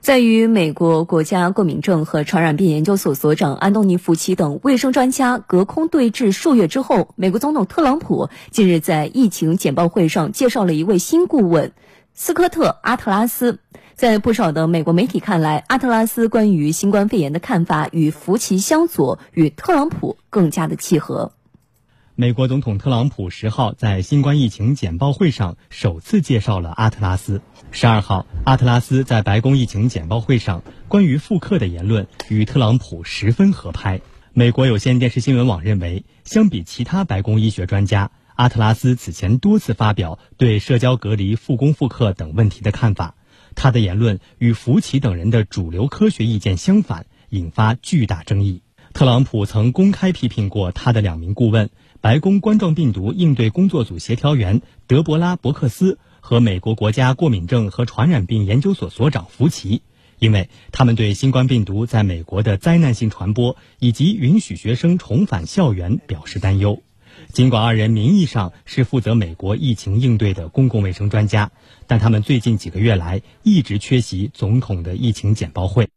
在与美国国家过敏症和传染病研究所所长安东尼·福奇等卫生专家隔空对峙数月之后，美国总统特朗普近日在疫情简报会上介绍了一位新顾问斯科特·阿特拉斯。在不少的美国媒体看来，阿特拉斯关于新冠肺炎的看法与福奇相左，与特朗普更加的契合。美国总统特朗普十号在新冠疫情简报会上首次介绍了阿特拉斯。十二号，阿特拉斯在白宫疫情简报会上关于复刻的言论与特朗普十分合拍。美国有线电视新闻网认为，相比其他白宫医学专家，阿特拉斯此前多次发表对社交隔离、复工复课等问题的看法，他的言论与福奇等人的主流科学意见相反，引发巨大争议。特朗普曾公开批评过他的两名顾问。白宫冠状病毒应对工作组协调员德伯拉·伯克斯和美国国家过敏症和传染病研究所所长福奇，因为他们对新冠病毒在美国的灾难性传播以及允许学生重返校园表示担忧。尽管二人名义上是负责美国疫情应对的公共卫生专家，但他们最近几个月来一直缺席总统的疫情简报会。